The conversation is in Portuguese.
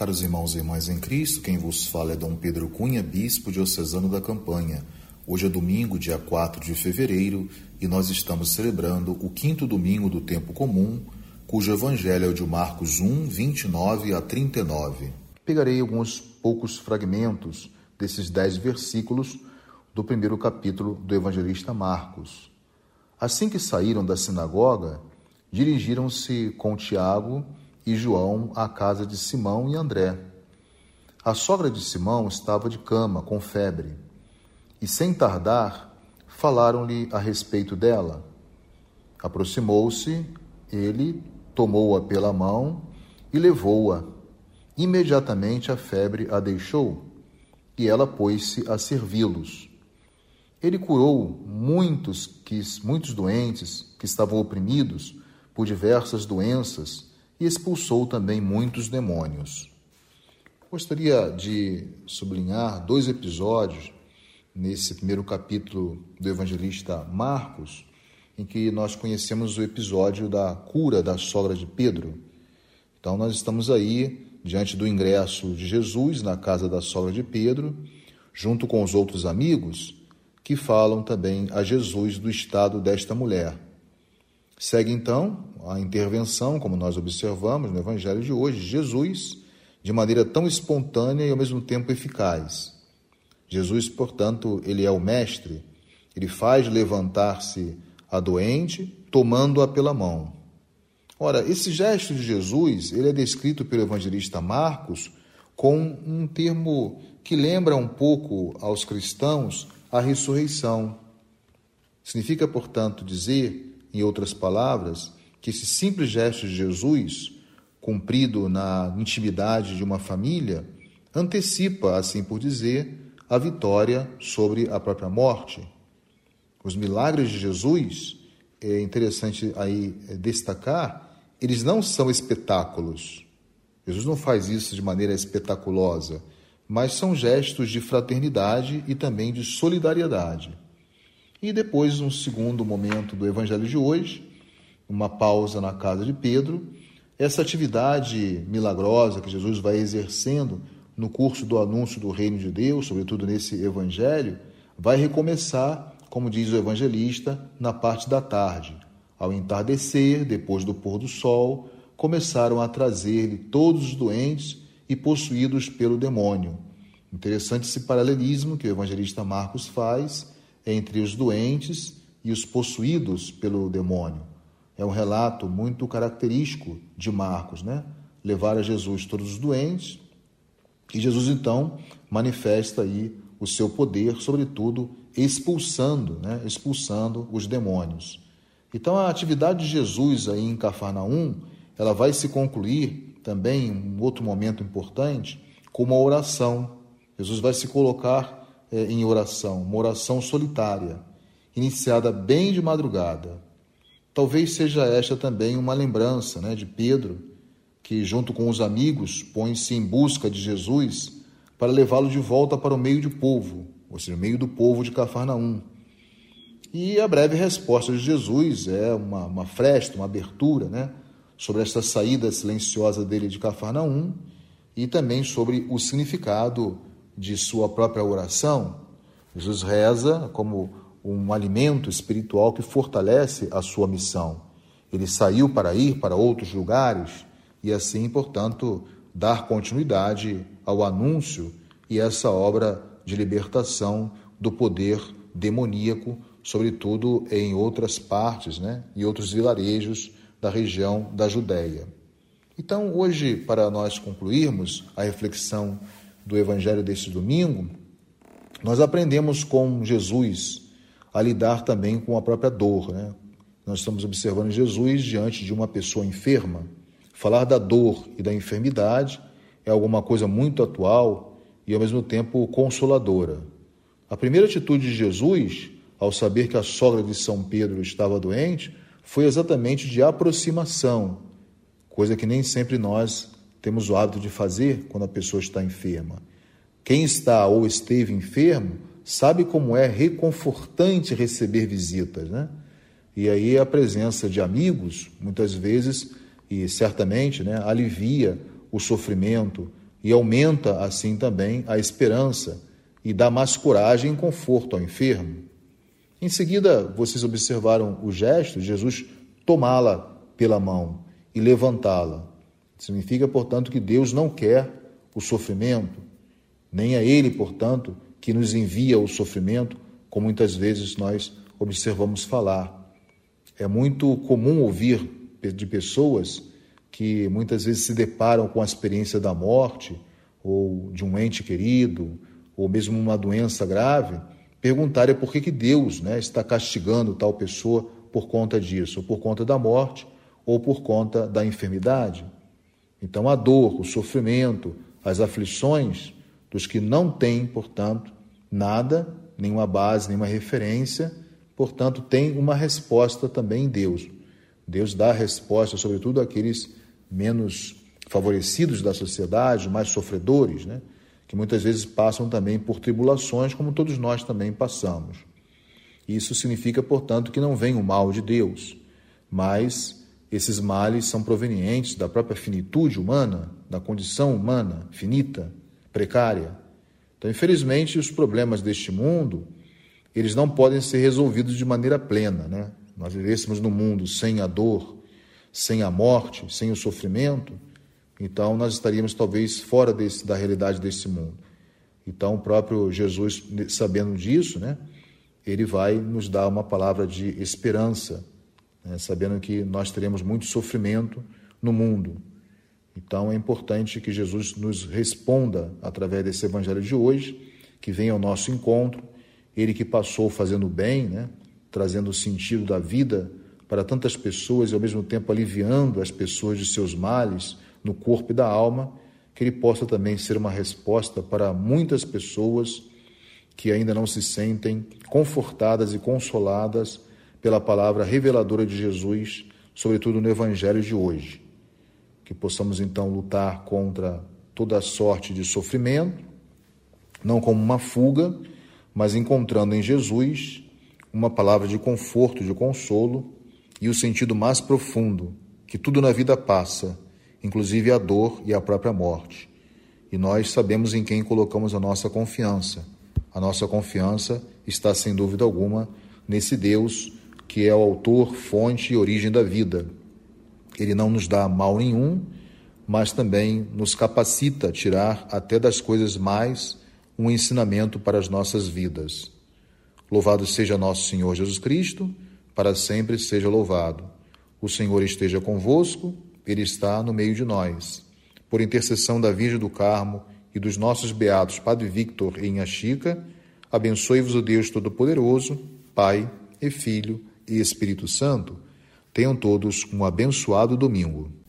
Caros irmãos e irmãs em Cristo, quem vos fala é Dom Pedro Cunha, bispo diocesano da Campanha. Hoje é domingo, dia 4 de fevereiro, e nós estamos celebrando o quinto domingo do tempo comum, cujo evangelho é o de Marcos 1, 29 a 39. Pegarei alguns poucos fragmentos desses dez versículos do primeiro capítulo do evangelista Marcos. Assim que saíram da sinagoga, dirigiram-se com Tiago e João à casa de Simão e André. A sogra de Simão estava de cama, com febre, e sem tardar, falaram-lhe a respeito dela. Aproximou-se, ele tomou-a pela mão e levou-a. Imediatamente a febre a deixou, e ela pôs-se a servi-los. Ele curou muitos, que, muitos doentes que estavam oprimidos por diversas doenças e expulsou também muitos demônios. Gostaria de sublinhar dois episódios nesse primeiro capítulo do evangelista Marcos, em que nós conhecemos o episódio da cura da sogra de Pedro. Então, nós estamos aí diante do ingresso de Jesus na casa da sogra de Pedro, junto com os outros amigos que falam também a Jesus do estado desta mulher. Segue então a intervenção, como nós observamos no Evangelho de hoje, Jesus, de maneira tão espontânea e ao mesmo tempo eficaz. Jesus, portanto, ele é o mestre, ele faz levantar-se a doente, tomando-a pela mão. Ora, esse gesto de Jesus, ele é descrito pelo evangelista Marcos com um termo que lembra um pouco aos cristãos a ressurreição. Significa, portanto, dizer em outras palavras, que esse simples gesto de Jesus, cumprido na intimidade de uma família, antecipa, assim por dizer, a vitória sobre a própria morte. Os milagres de Jesus, é interessante aí é, destacar, eles não são espetáculos. Jesus não faz isso de maneira espetaculosa, mas são gestos de fraternidade e também de solidariedade. E depois, um segundo momento do evangelho de hoje, uma pausa na casa de Pedro, essa atividade milagrosa que Jesus vai exercendo no curso do anúncio do reino de Deus, sobretudo nesse evangelho, vai recomeçar, como diz o evangelista, na parte da tarde. Ao entardecer, depois do pôr do sol, começaram a trazer-lhe todos os doentes e possuídos pelo demônio. Interessante esse paralelismo que o evangelista Marcos faz entre os doentes e os possuídos pelo demônio. É um relato muito característico de Marcos, né? Levar a Jesus todos os doentes e Jesus então manifesta aí o seu poder, sobretudo expulsando, né? Expulsando os demônios. Então a atividade de Jesus aí em Cafarnaum, ela vai se concluir também um outro momento importante com uma oração. Jesus vai se colocar é, em oração, uma oração solitária, iniciada bem de madrugada. Talvez seja esta também uma lembrança né, de Pedro, que, junto com os amigos, põe-se em busca de Jesus para levá-lo de volta para o meio do povo, ou seja, o meio do povo de Cafarnaum. E a breve resposta de Jesus é uma, uma fresta, uma abertura né, sobre esta saída silenciosa dele de Cafarnaum e também sobre o significado de sua própria oração, Jesus reza como um alimento espiritual que fortalece a sua missão. Ele saiu para ir para outros lugares e assim, portanto, dar continuidade ao anúncio e essa obra de libertação do poder demoníaco, sobretudo em outras partes, né, e outros vilarejos da região da Judéia. Então, hoje, para nós concluirmos a reflexão do Evangelho deste domingo, nós aprendemos com Jesus a lidar também com a própria dor. Né? Nós estamos observando Jesus diante de uma pessoa enferma. Falar da dor e da enfermidade é alguma coisa muito atual e ao mesmo tempo consoladora. A primeira atitude de Jesus, ao saber que a sogra de São Pedro estava doente, foi exatamente de aproximação, coisa que nem sempre nós temos o hábito de fazer quando a pessoa está enferma. Quem está ou esteve enfermo sabe como é reconfortante receber visitas, né? E aí a presença de amigos, muitas vezes e certamente, né, alivia o sofrimento e aumenta assim também a esperança e dá mais coragem e conforto ao enfermo. Em seguida, vocês observaram o gesto, Jesus tomá-la pela mão e levantá-la. Significa, portanto, que Deus não quer o sofrimento, nem é Ele, portanto, que nos envia o sofrimento, como muitas vezes nós observamos falar. É muito comum ouvir de pessoas que muitas vezes se deparam com a experiência da morte ou de um ente querido ou mesmo uma doença grave, perguntarem por que, que Deus né, está castigando tal pessoa por conta disso, ou por conta da morte, ou por conta da enfermidade. Então, a dor, o sofrimento, as aflições dos que não têm, portanto, nada, nenhuma base, nenhuma referência, portanto, tem uma resposta também em Deus. Deus dá resposta, sobretudo àqueles menos favorecidos da sociedade, mais sofredores, né? que muitas vezes passam também por tribulações, como todos nós também passamos. Isso significa, portanto, que não vem o mal de Deus, mas esses males são provenientes da própria finitude humana, da condição humana finita, precária. Então, infelizmente, os problemas deste mundo, eles não podem ser resolvidos de maneira plena, né? Nós vivêssemos no mundo sem a dor, sem a morte, sem o sofrimento, então nós estaríamos talvez fora desse, da realidade desse mundo. Então o próprio Jesus, sabendo disso, né, ele vai nos dar uma palavra de esperança, né, sabendo que nós teremos muito sofrimento no mundo. Então é importante que Jesus nos responda através desse evangelho de hoje, que venha ao nosso encontro, ele que passou fazendo bem, né, trazendo o sentido da vida para tantas pessoas e ao mesmo tempo aliviando as pessoas de seus males no corpo e da alma, que ele possa também ser uma resposta para muitas pessoas que ainda não se sentem confortadas e consoladas pela palavra reveladora de Jesus, sobretudo no Evangelho de hoje. Que possamos então lutar contra toda sorte de sofrimento, não como uma fuga, mas encontrando em Jesus uma palavra de conforto, de consolo e o sentido mais profundo que tudo na vida passa inclusive a dor e a própria morte. E nós sabemos em quem colocamos a nossa confiança. A nossa confiança está, sem dúvida alguma, nesse Deus que é o autor, fonte e origem da vida. Ele não nos dá mal nenhum, mas também nos capacita a tirar até das coisas mais um ensinamento para as nossas vidas. Louvado seja nosso Senhor Jesus Cristo, para sempre seja louvado. O Senhor esteja convosco ele está no meio de nós. Por intercessão da Virgem do Carmo e dos nossos beatos Padre Victor e Inha Chica, abençoe-vos o Deus Todo-Poderoso, Pai e Filho e Espírito Santo. Tenham todos um abençoado domingo.